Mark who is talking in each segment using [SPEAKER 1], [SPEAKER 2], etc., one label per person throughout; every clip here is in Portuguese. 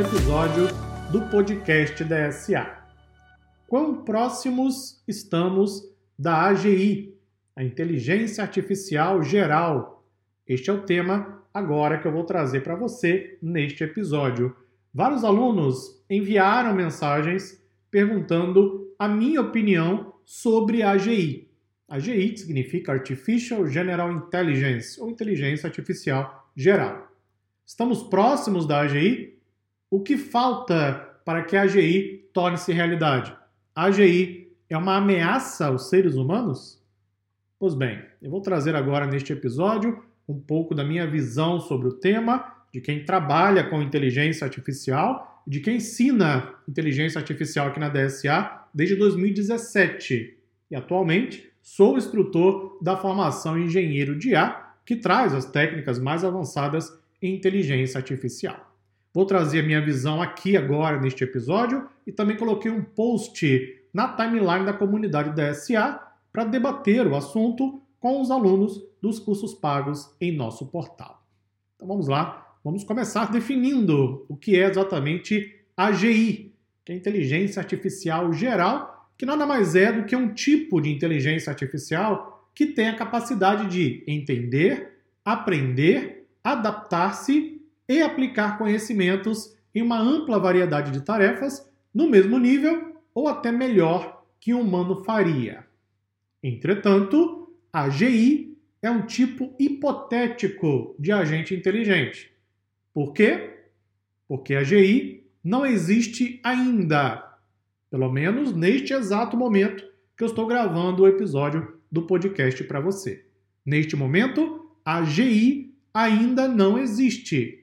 [SPEAKER 1] episódio do podcast da SA. Quão próximos estamos da AGI, a Inteligência Artificial Geral? Este é o tema agora que eu vou trazer para você neste episódio. Vários alunos enviaram mensagens perguntando a minha opinião sobre a AGI. AGI significa Artificial General Intelligence, ou Inteligência Artificial Geral. Estamos próximos da AGI? O que falta para que a AGI torne-se realidade? A AGI é uma ameaça aos seres humanos? Pois bem, eu vou trazer agora neste episódio um pouco da minha visão sobre o tema, de quem trabalha com inteligência artificial, de quem ensina inteligência artificial aqui na DSA desde 2017. E atualmente sou instrutor da formação engenheiro de IA, que traz as técnicas mais avançadas em inteligência artificial. Vou trazer a minha visão aqui agora neste episódio e também coloquei um post na timeline da comunidade da SA para debater o assunto com os alunos dos cursos pagos em nosso portal. Então vamos lá, vamos começar definindo o que é exatamente AGI, que é Inteligência Artificial Geral, que nada mais é do que um tipo de inteligência artificial que tem a capacidade de entender, aprender, adaptar-se e aplicar conhecimentos em uma ampla variedade de tarefas no mesmo nível ou até melhor que um humano faria. Entretanto, a AGI é um tipo hipotético de agente inteligente. Por quê? Porque a AGI não existe ainda, pelo menos neste exato momento que eu estou gravando o episódio do podcast para você. Neste momento, a AGI ainda não existe.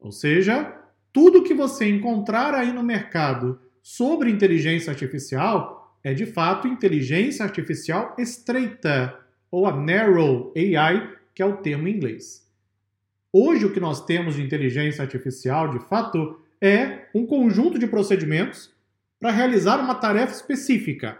[SPEAKER 1] Ou seja, tudo que você encontrar aí no mercado sobre inteligência artificial é de fato inteligência artificial estreita, ou a Narrow AI, que é o termo em inglês. Hoje, o que nós temos de inteligência artificial, de fato, é um conjunto de procedimentos para realizar uma tarefa específica.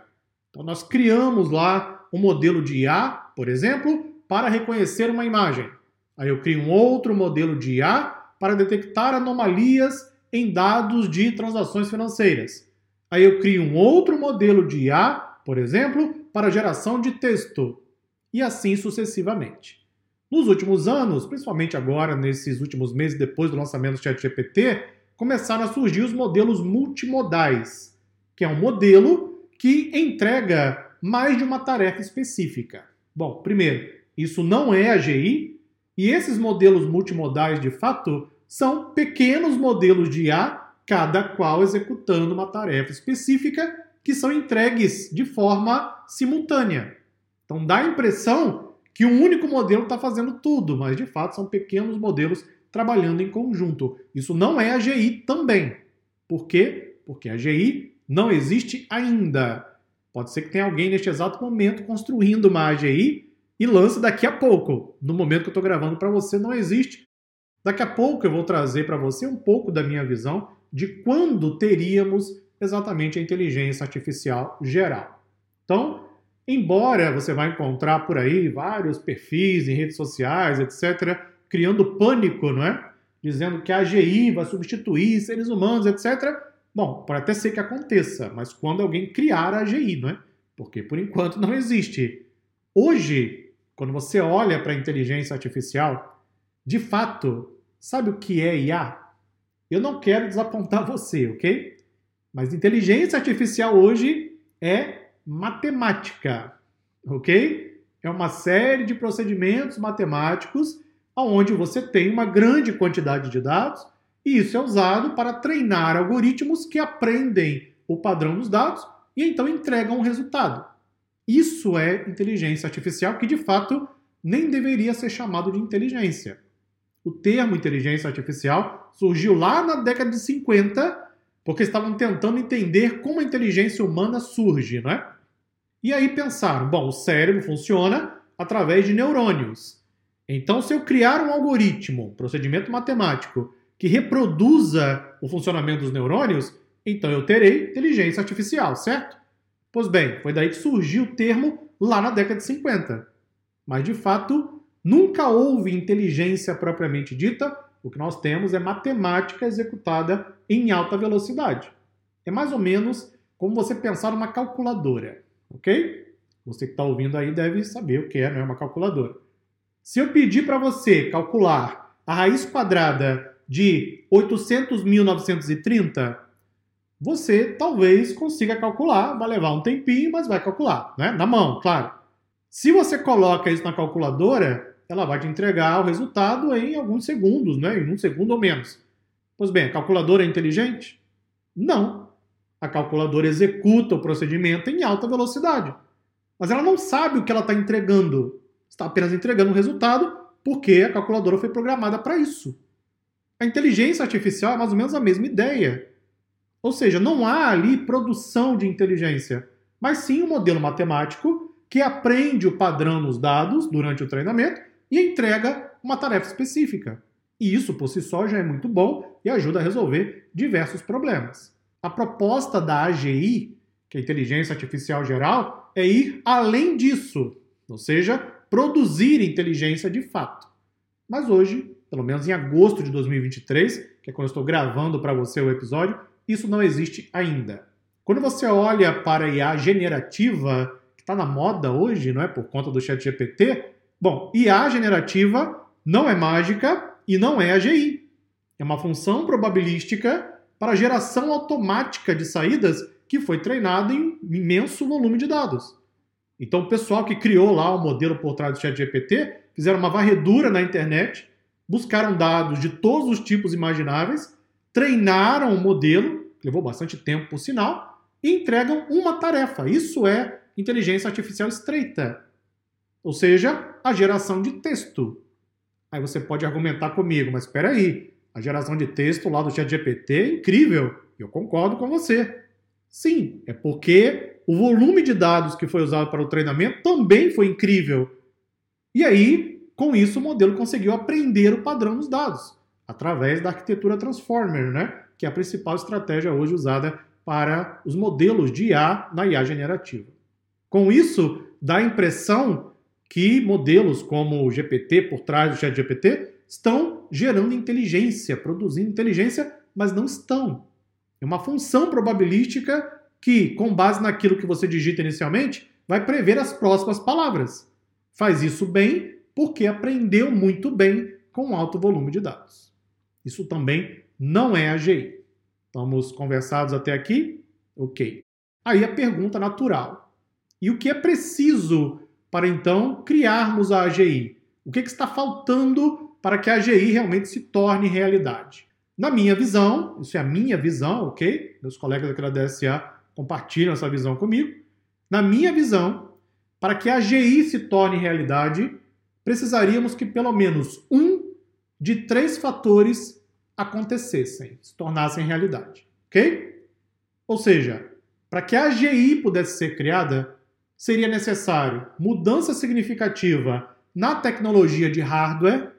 [SPEAKER 1] Então, nós criamos lá um modelo de IA, por exemplo, para reconhecer uma imagem. Aí eu crio um outro modelo de IA para detectar anomalias em dados de transações financeiras. Aí eu crio um outro modelo de IA, por exemplo, para geração de texto. E assim sucessivamente. Nos últimos anos, principalmente agora, nesses últimos meses depois do lançamento do ChatGPT, começaram a surgir os modelos multimodais, que é um modelo que entrega mais de uma tarefa específica. Bom, primeiro, isso não é AGI, e esses modelos multimodais, de fato, são pequenos modelos de IA cada qual executando uma tarefa específica que são entregues de forma simultânea. Então dá a impressão que um único modelo está fazendo tudo, mas de fato são pequenos modelos trabalhando em conjunto. Isso não é AGI também. Por quê? Porque a AGI não existe ainda. Pode ser que tenha alguém neste exato momento construindo uma AGI e lance daqui a pouco. No momento que eu estou gravando para você, não existe. Daqui a pouco eu vou trazer para você um pouco da minha visão de quando teríamos exatamente a inteligência artificial geral. Então, embora você vai encontrar por aí vários perfis em redes sociais, etc., criando pânico, não é? Dizendo que a AGI vai substituir seres humanos, etc. Bom, pode até ser que aconteça, mas quando alguém criar a AGI, não é? Porque por enquanto não existe. Hoje, quando você olha para a inteligência artificial, de fato, sabe o que é IA? Eu não quero desapontar você, ok? Mas inteligência artificial hoje é matemática, ok? É uma série de procedimentos matemáticos onde você tem uma grande quantidade de dados e isso é usado para treinar algoritmos que aprendem o padrão dos dados e então entregam um resultado. Isso é inteligência artificial que de fato nem deveria ser chamado de inteligência. O termo inteligência artificial surgiu lá na década de 50, porque estavam tentando entender como a inteligência humana surge, não é? E aí pensaram, bom, o cérebro funciona através de neurônios. Então, se eu criar um algoritmo, um procedimento matemático, que reproduza o funcionamento dos neurônios, então eu terei inteligência artificial, certo? Pois bem, foi daí que surgiu o termo lá na década de 50. Mas, de fato, Nunca houve inteligência propriamente dita, o que nós temos é matemática executada em alta velocidade. É mais ou menos como você pensar numa calculadora, ok? Você que está ouvindo aí deve saber o que é, não é uma calculadora. Se eu pedir para você calcular a raiz quadrada de 800.930, você talvez consiga calcular, vai levar um tempinho, mas vai calcular, né? Na mão, claro. Se você coloca isso na calculadora, ela vai te entregar o resultado em alguns segundos, né? Em um segundo ou menos. Pois bem, a calculadora é inteligente? Não. A calculadora executa o procedimento em alta velocidade. Mas ela não sabe o que ela está entregando. Está apenas entregando um resultado porque a calculadora foi programada para isso. A inteligência artificial é mais ou menos a mesma ideia. Ou seja, não há ali produção de inteligência, mas sim um modelo matemático que aprende o padrão nos dados durante o treinamento e entrega uma tarefa específica. E isso por si só já é muito bom e ajuda a resolver diversos problemas. A proposta da AGI, que é a Inteligência Artificial Geral, é ir além disso, ou seja, produzir inteligência de fato. Mas hoje, pelo menos em agosto de 2023, que é quando eu estou gravando para você o episódio, isso não existe ainda. Quando você olha para a IA generativa, que está na moda hoje, não é por conta do chat GPT, bom, IA generativa não é mágica e não é AGI. É uma função probabilística para geração automática de saídas que foi treinada em imenso volume de dados. Então, o pessoal que criou lá o modelo por trás do ChatGPT fizeram uma varredura na internet, buscaram dados de todos os tipos imagináveis, treinaram o modelo, levou bastante tempo por sinal, e entregam uma tarefa. Isso é inteligência artificial estreita. Ou seja, a geração de texto. Aí você pode argumentar comigo, mas espera aí, a geração de texto lá do ChatGPT é incrível. Eu concordo com você. Sim, é porque o volume de dados que foi usado para o treinamento também foi incrível. E aí, com isso, o modelo conseguiu aprender o padrão dos dados, através da arquitetura Transformer, né? que é a principal estratégia hoje usada para os modelos de IA na IA generativa. Com isso, dá a impressão que modelos como o GPT por trás do ChatGPT estão gerando inteligência, produzindo inteligência, mas não estão. É uma função probabilística que, com base naquilo que você digita inicialmente, vai prever as próximas palavras. Faz isso bem porque aprendeu muito bem com alto volume de dados. Isso também não é AGI. Estamos conversados até aqui? Ok. Aí a pergunta natural. E o que é preciso para então criarmos a AGI? O que, que está faltando para que a AGI realmente se torne realidade? Na minha visão, isso é a minha visão, ok? Meus colegas aqui da DSA compartilham essa visão comigo. Na minha visão, para que a AGI se torne realidade, precisaríamos que pelo menos um de três fatores acontecessem, se tornassem realidade, ok? Ou seja, para que a AGI pudesse ser criada, seria necessário mudança significativa na tecnologia de hardware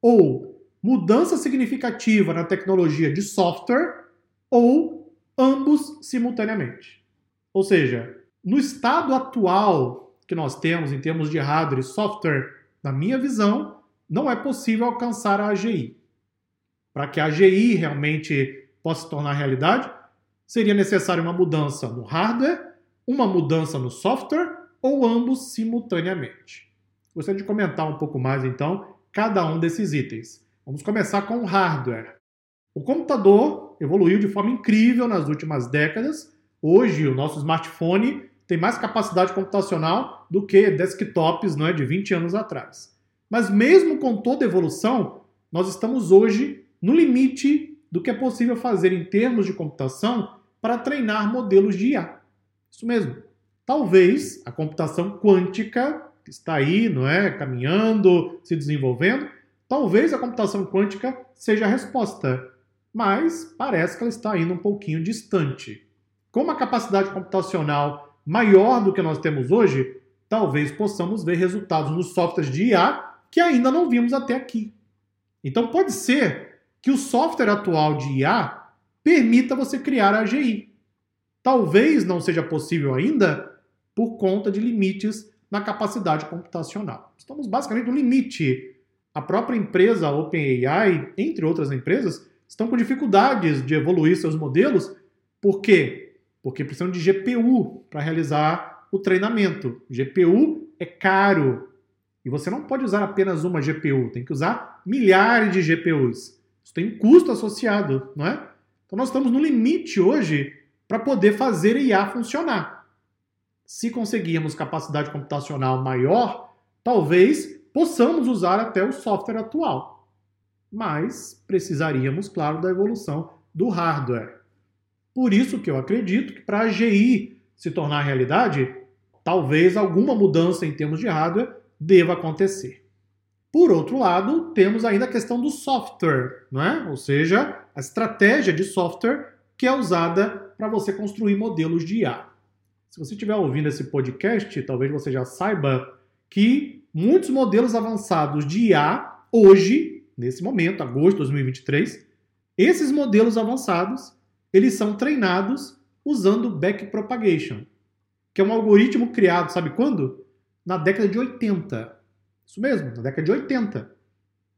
[SPEAKER 1] ou mudança significativa na tecnologia de software ou ambos simultaneamente. Ou seja, no estado atual que nós temos em termos de hardware e software, na minha visão, não é possível alcançar a AGI. Para que a AGI realmente possa se tornar realidade, seria necessária uma mudança no hardware, uma mudança no software ou ambos simultaneamente. Gostaria de comentar um pouco mais então cada um desses itens. Vamos começar com o hardware. O computador evoluiu de forma incrível nas últimas décadas. Hoje, o nosso smartphone tem mais capacidade computacional do que desktops não é, de 20 anos atrás. Mas, mesmo com toda evolução, nós estamos hoje no limite do que é possível fazer em termos de computação para treinar modelos de IA. Isso mesmo. Talvez a computação quântica, que está aí, não é, caminhando, se desenvolvendo, Talvez a computação quântica seja a resposta, mas parece que ela está indo um pouquinho distante. Com uma capacidade computacional maior do que nós temos hoje, talvez possamos ver resultados nos softwares de IA que ainda não vimos até aqui. Então pode ser que o software atual de IA permita você criar a AGI. Talvez não seja possível ainda por conta de limites na capacidade computacional. Estamos basicamente no limite. A própria empresa OpenAI, entre outras empresas, estão com dificuldades de evoluir seus modelos. Por quê? Porque precisam de GPU para realizar o treinamento. GPU é caro. E você não pode usar apenas uma GPU, tem que usar milhares de GPUs. Isso tem custo associado, não é? Então nós estamos no limite hoje para poder fazer IA funcionar. Se conseguirmos capacidade computacional maior, talvez possamos usar até o software atual. Mas precisaríamos, claro, da evolução do hardware. Por isso que eu acredito que para a AGI se tornar realidade, talvez alguma mudança em termos de hardware deva acontecer. Por outro lado, temos ainda a questão do software, não é? ou seja, a estratégia de software que é usada para você construir modelos de IA. Se você estiver ouvindo esse podcast, talvez você já saiba que muitos modelos avançados de IA, hoje, nesse momento, agosto de 2023, esses modelos avançados, eles são treinados usando backpropagation, que é um algoritmo criado, sabe quando? Na década de 80. Isso mesmo, na década de 80.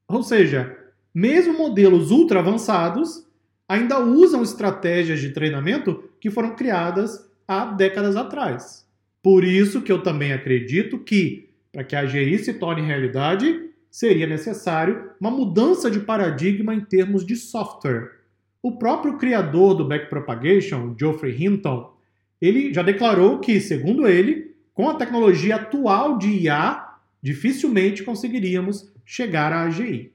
[SPEAKER 1] Ou seja, mesmo modelos ultra avançados ainda usam estratégias de treinamento que foram criadas há décadas atrás. Por isso que eu também acredito que, para que a AGI se torne realidade, seria necessário uma mudança de paradigma em termos de software. O próprio criador do Backpropagation, Geoffrey Hinton, ele já declarou que, segundo ele, com a tecnologia atual de IA, dificilmente conseguiríamos chegar à AGI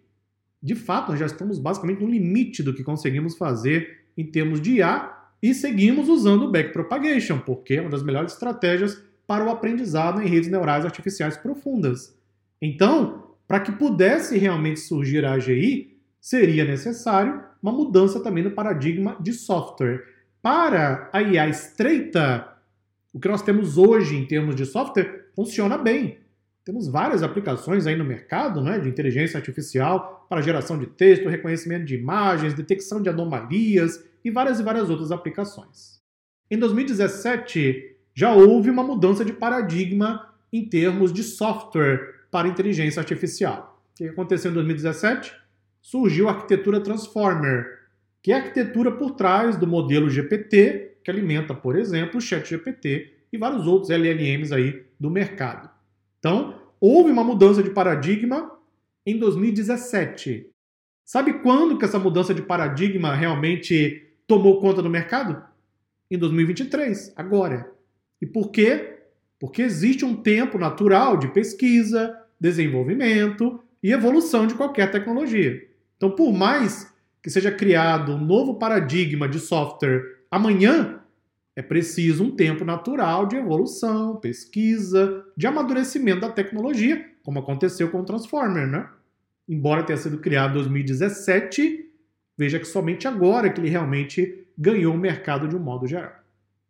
[SPEAKER 1] de fato, nós já estamos basicamente no limite do que conseguimos fazer em termos de IA e seguimos usando o backpropagation, porque é uma das melhores estratégias para o aprendizado em redes neurais artificiais profundas. Então, para que pudesse realmente surgir a AGI, seria necessário uma mudança também no paradigma de software. Para a IA estreita, o que nós temos hoje em termos de software funciona bem. Temos várias aplicações aí no mercado né, de inteligência artificial para geração de texto, reconhecimento de imagens, detecção de anomalias e várias e várias outras aplicações. Em 2017, já houve uma mudança de paradigma em termos de software para inteligência artificial. O que aconteceu em 2017? Surgiu a arquitetura Transformer, que é a arquitetura por trás do modelo GPT, que alimenta, por exemplo, o ChatGPT e vários outros LLMs aí do mercado. Então, houve uma mudança de paradigma em 2017. Sabe quando que essa mudança de paradigma realmente tomou conta do mercado? Em 2023, agora. E por quê? Porque existe um tempo natural de pesquisa, desenvolvimento e evolução de qualquer tecnologia. Então, por mais que seja criado um novo paradigma de software amanhã, é preciso um tempo natural de evolução, pesquisa, de amadurecimento da tecnologia, como aconteceu com o Transformer, né? Embora tenha sido criado em 2017, veja que somente agora que ele realmente ganhou o mercado de um modo geral.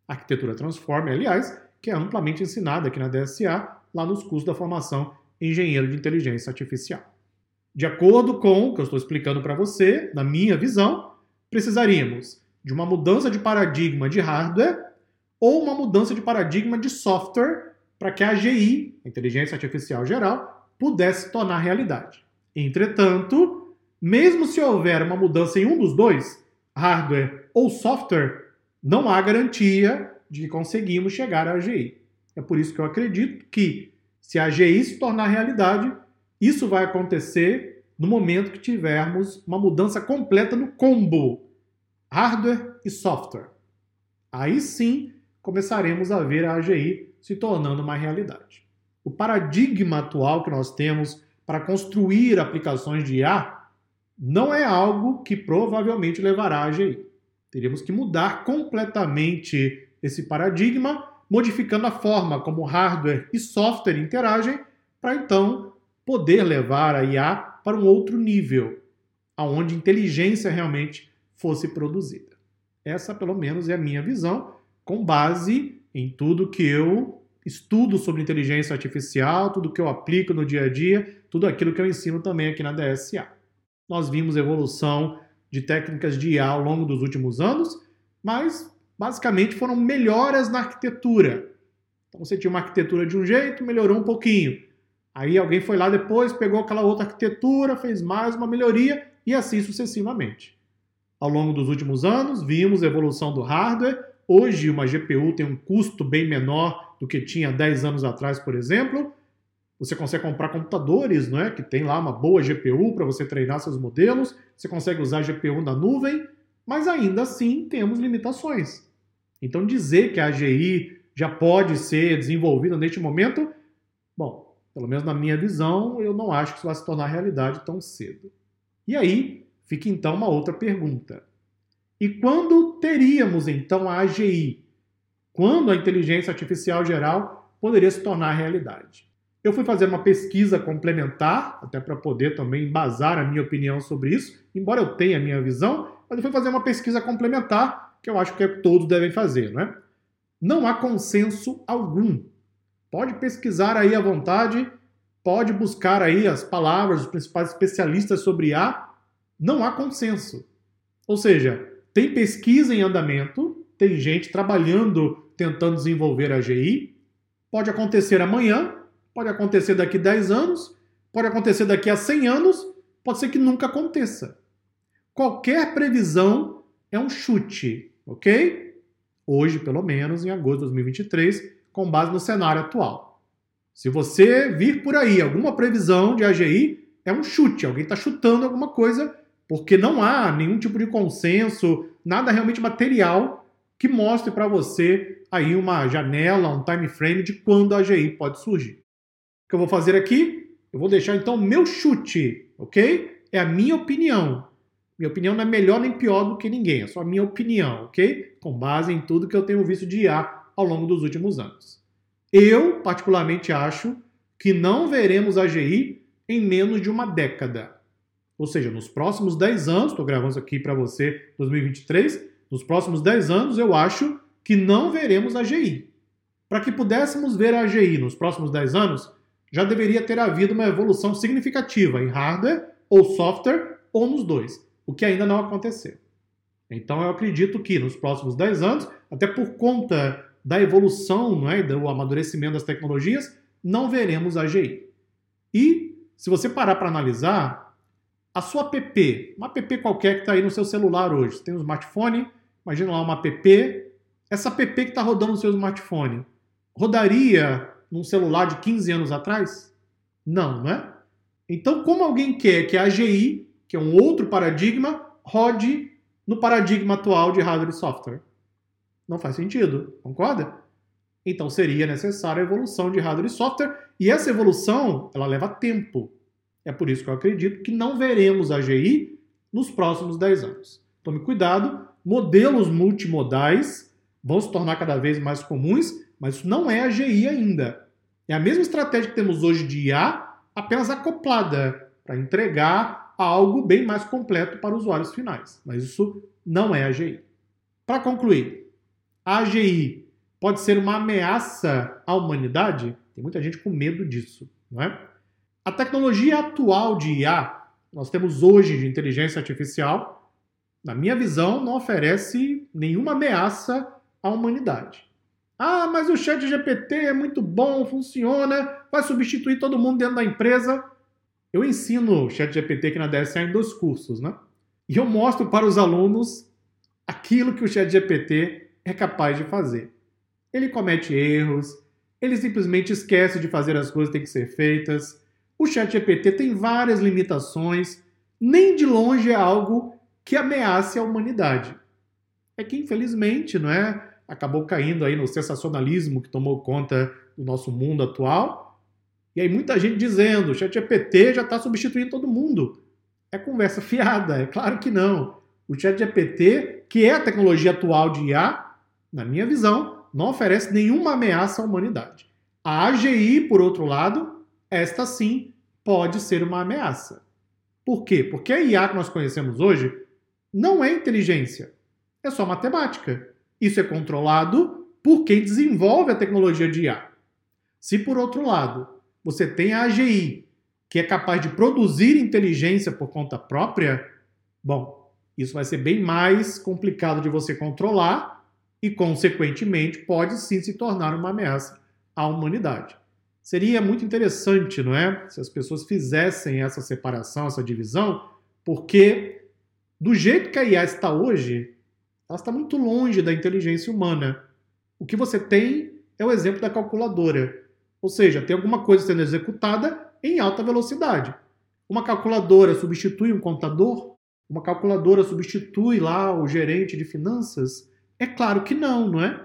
[SPEAKER 1] A arquitetura Transformer, aliás, que é amplamente ensinada aqui na DSA, lá nos cursos da formação Engenheiro de Inteligência Artificial. De acordo com o que eu estou explicando para você, na minha visão, precisaríamos de uma mudança de paradigma de hardware ou uma mudança de paradigma de software para que a AGI, inteligência artificial geral, pudesse tornar realidade. Entretanto, mesmo se houver uma mudança em um dos dois, hardware ou software, não há garantia de que conseguimos chegar à AGI. É por isso que eu acredito que, se a AGI se tornar realidade, isso vai acontecer no momento que tivermos uma mudança completa no combo hardware e software. Aí sim começaremos a ver a AGI se tornando uma realidade. O paradigma atual que nós temos para construir aplicações de IA não é algo que provavelmente levará a AGI. Teríamos que mudar completamente esse paradigma, modificando a forma como hardware e software interagem, para então poder levar a IA para um outro nível, aonde inteligência realmente fosse produzida. Essa, pelo menos, é a minha visão, com base em tudo que eu estudo sobre inteligência artificial, tudo que eu aplico no dia a dia, tudo aquilo que eu ensino também aqui na DSA. Nós vimos evolução de técnicas de IA ao longo dos últimos anos, mas basicamente foram melhoras na arquitetura. Então você tinha uma arquitetura de um jeito, melhorou um pouquinho. Aí alguém foi lá depois, pegou aquela outra arquitetura, fez mais uma melhoria e assim sucessivamente. Ao longo dos últimos anos, vimos a evolução do hardware. Hoje, uma GPU tem um custo bem menor do que tinha 10 anos atrás, por exemplo. Você consegue comprar computadores, não é? Que tem lá uma boa GPU para você treinar seus modelos. Você consegue usar GPU na nuvem, mas ainda assim temos limitações. Então dizer que a AGI já pode ser desenvolvida neste momento, bom, pelo menos na minha visão, eu não acho que isso vai se tornar realidade tão cedo. E aí fica então uma outra pergunta. E quando teríamos então a AGI? Quando a inteligência artificial geral poderia se tornar realidade? Eu fui fazer uma pesquisa complementar, até para poder também embasar a minha opinião sobre isso, embora eu tenha a minha visão, mas eu fui fazer uma pesquisa complementar, que eu acho que é todos devem fazer, não é? Não há consenso algum. Pode pesquisar aí à vontade, pode buscar aí as palavras dos principais especialistas sobre IA, não há consenso. Ou seja, tem pesquisa em andamento, tem gente trabalhando, tentando desenvolver a GI, pode acontecer amanhã, Pode acontecer daqui 10 anos, pode acontecer daqui a 100 anos, pode ser que nunca aconteça. Qualquer previsão é um chute, ok? Hoje, pelo menos, em agosto de 2023, com base no cenário atual. Se você vir por aí alguma previsão de AGI, é um chute, alguém está chutando alguma coisa, porque não há nenhum tipo de consenso, nada realmente material que mostre para você aí uma janela, um time frame de quando a AGI pode surgir. O que eu vou fazer aqui? Eu vou deixar então meu chute, ok? É a minha opinião. Minha opinião não é melhor nem pior do que ninguém, é só a minha opinião, ok? Com base em tudo que eu tenho visto de IA ao longo dos últimos anos. Eu, particularmente, acho que não veremos a GI em menos de uma década. Ou seja, nos próximos 10 anos, estou gravando isso aqui para você 2023, nos próximos 10 anos eu acho que não veremos a GI. Para que pudéssemos ver a GI nos próximos 10 anos, já deveria ter havido uma evolução significativa em hardware ou software ou nos dois, o que ainda não aconteceu. Então eu acredito que nos próximos 10 anos, até por conta da evolução, não é, do amadurecimento das tecnologias, não veremos a AGI. E se você parar para analisar, a sua app, uma app qualquer que está aí no seu celular hoje, você tem um smartphone, imagina lá uma app, essa app que está rodando no seu smartphone, rodaria num celular de 15 anos atrás? Não, não é? Então, como alguém quer que a AGI, que é um outro paradigma, rode no paradigma atual de hardware e software? Não faz sentido, concorda? Então seria necessária a evolução de hardware e software, e essa evolução, ela leva tempo. É por isso que eu acredito que não veremos a AGI nos próximos 10 anos. Tome cuidado, modelos multimodais vão se tornar cada vez mais comuns mas isso não é a GI ainda. É a mesma estratégia que temos hoje de IA, apenas acoplada para entregar algo bem mais completo para usuários finais. Mas isso não é a GI. Para concluir, a AGI pode ser uma ameaça à humanidade? Tem muita gente com medo disso, não é? A tecnologia atual de IA, nós temos hoje de inteligência artificial, na minha visão, não oferece nenhuma ameaça à humanidade. Ah, mas o chat GPT é muito bom, funciona, vai substituir todo mundo dentro da empresa. Eu ensino o chat GPT aqui na DSA em dois cursos, né? E eu mostro para os alunos aquilo que o chat GPT é capaz de fazer. Ele comete erros, ele simplesmente esquece de fazer as coisas que têm que ser feitas. O chat GPT tem várias limitações, nem de longe é algo que ameace a humanidade. É que, infelizmente, não é? acabou caindo aí no sensacionalismo que tomou conta do nosso mundo atual. E aí muita gente dizendo, o ChatGPT já está substituindo todo mundo. É conversa fiada, é claro que não. O ChatGPT, que é a tecnologia atual de IA, na minha visão, não oferece nenhuma ameaça à humanidade. A AGI, por outro lado, esta sim pode ser uma ameaça. Por quê? Porque a IA que nós conhecemos hoje não é inteligência, é só matemática. Isso é controlado por quem desenvolve a tecnologia de IA. Se, por outro lado, você tem a AGI, que é capaz de produzir inteligência por conta própria, bom, isso vai ser bem mais complicado de você controlar e, consequentemente, pode sim se tornar uma ameaça à humanidade. Seria muito interessante, não é? Se as pessoas fizessem essa separação, essa divisão, porque do jeito que a IA está hoje, ela está muito longe da inteligência humana. O que você tem é o exemplo da calculadora. Ou seja, tem alguma coisa sendo executada em alta velocidade. Uma calculadora substitui um contador? Uma calculadora substitui lá o gerente de finanças? É claro que não, não é?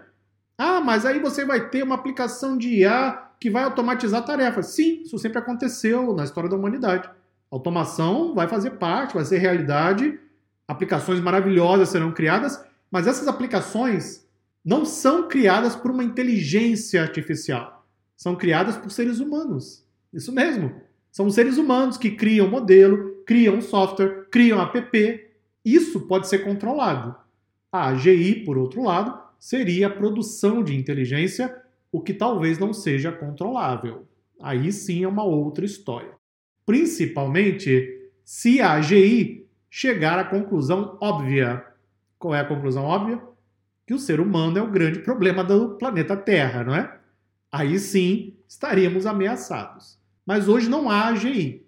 [SPEAKER 1] Ah, mas aí você vai ter uma aplicação de IA que vai automatizar tarefas. Sim, isso sempre aconteceu na história da humanidade. Automação vai fazer parte, vai ser realidade, aplicações maravilhosas serão criadas, mas essas aplicações não são criadas por uma inteligência artificial. São criadas por seres humanos. Isso mesmo. São seres humanos que criam modelo, criam software, criam app. Isso pode ser controlado. A AGI, por outro lado, seria a produção de inteligência o que talvez não seja controlável. Aí sim é uma outra história. Principalmente se a AGI chegar à conclusão óbvia. Qual é a conclusão óbvia? Que o ser humano é o grande problema do planeta Terra, não é? Aí sim estaríamos ameaçados. Mas hoje não há AGI.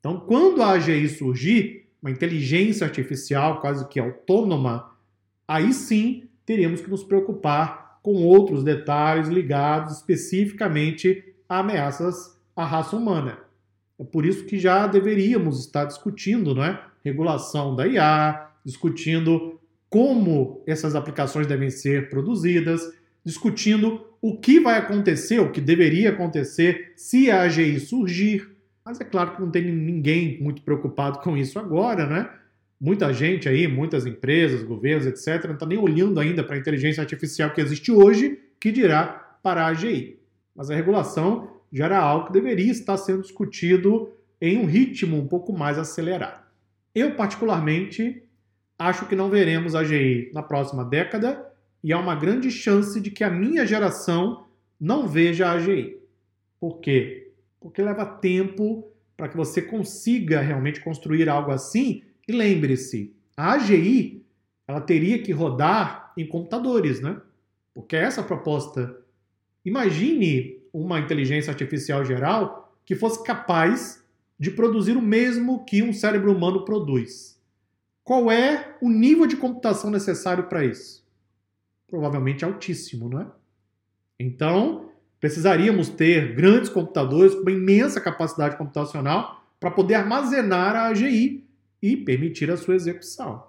[SPEAKER 1] Então, quando a AGI surgir, uma inteligência artificial quase que autônoma, aí sim teríamos que nos preocupar com outros detalhes ligados especificamente a ameaças à raça humana. É por isso que já deveríamos estar discutindo não é? regulação da IA, discutindo como essas aplicações devem ser produzidas, discutindo o que vai acontecer, o que deveria acontecer se a AGI surgir. Mas é claro que não tem ninguém muito preocupado com isso agora, né? Muita gente aí, muitas empresas, governos, etc., não está nem olhando ainda para a inteligência artificial que existe hoje, que dirá para a AGI. Mas a regulação já era algo que deveria estar sendo discutido em um ritmo um pouco mais acelerado. Eu, particularmente, acho que não veremos a AGI na próxima década e há uma grande chance de que a minha geração não veja a AGI. Por quê? Porque leva tempo para que você consiga realmente construir algo assim e lembre-se, a AGI ela teria que rodar em computadores, né? Porque é essa proposta. Imagine uma inteligência artificial geral que fosse capaz de produzir o mesmo que um cérebro humano produz. Qual é o nível de computação necessário para isso? Provavelmente altíssimo, não é? Então, precisaríamos ter grandes computadores com uma imensa capacidade computacional para poder armazenar a AGI e permitir a sua execução.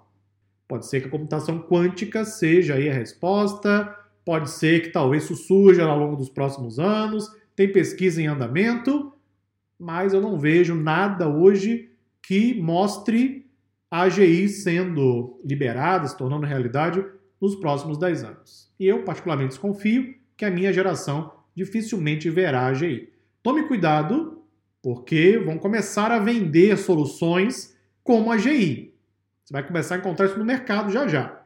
[SPEAKER 1] Pode ser que a computação quântica seja aí a resposta, pode ser que talvez isso surja ao longo dos próximos anos, tem pesquisa em andamento, mas eu não vejo nada hoje que mostre a AGI sendo liberada, se tornando realidade nos próximos 10 anos. E eu, particularmente, desconfio que a minha geração dificilmente verá a AGI. Tome cuidado, porque vão começar a vender soluções como a GI. Você vai começar a encontrar isso no mercado já já.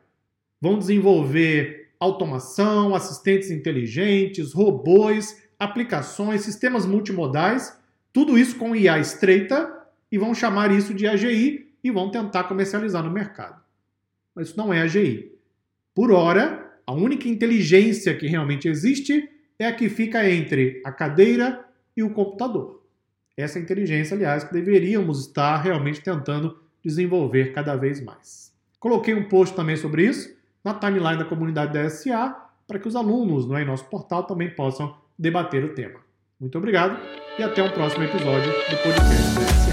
[SPEAKER 1] Vão desenvolver automação, assistentes inteligentes, robôs, aplicações, sistemas multimodais, tudo isso com IA estreita e vão chamar isso de AGI e vão tentar comercializar no mercado. Mas isso não é AGI. Por hora, a única inteligência que realmente existe é a que fica entre a cadeira e o computador. Essa inteligência, aliás, que deveríamos estar realmente tentando desenvolver cada vez mais. Coloquei um post também sobre isso na timeline da comunidade da SA para que os alunos no nosso portal também possam debater o tema. Muito obrigado e até o próximo episódio do podcast da SA.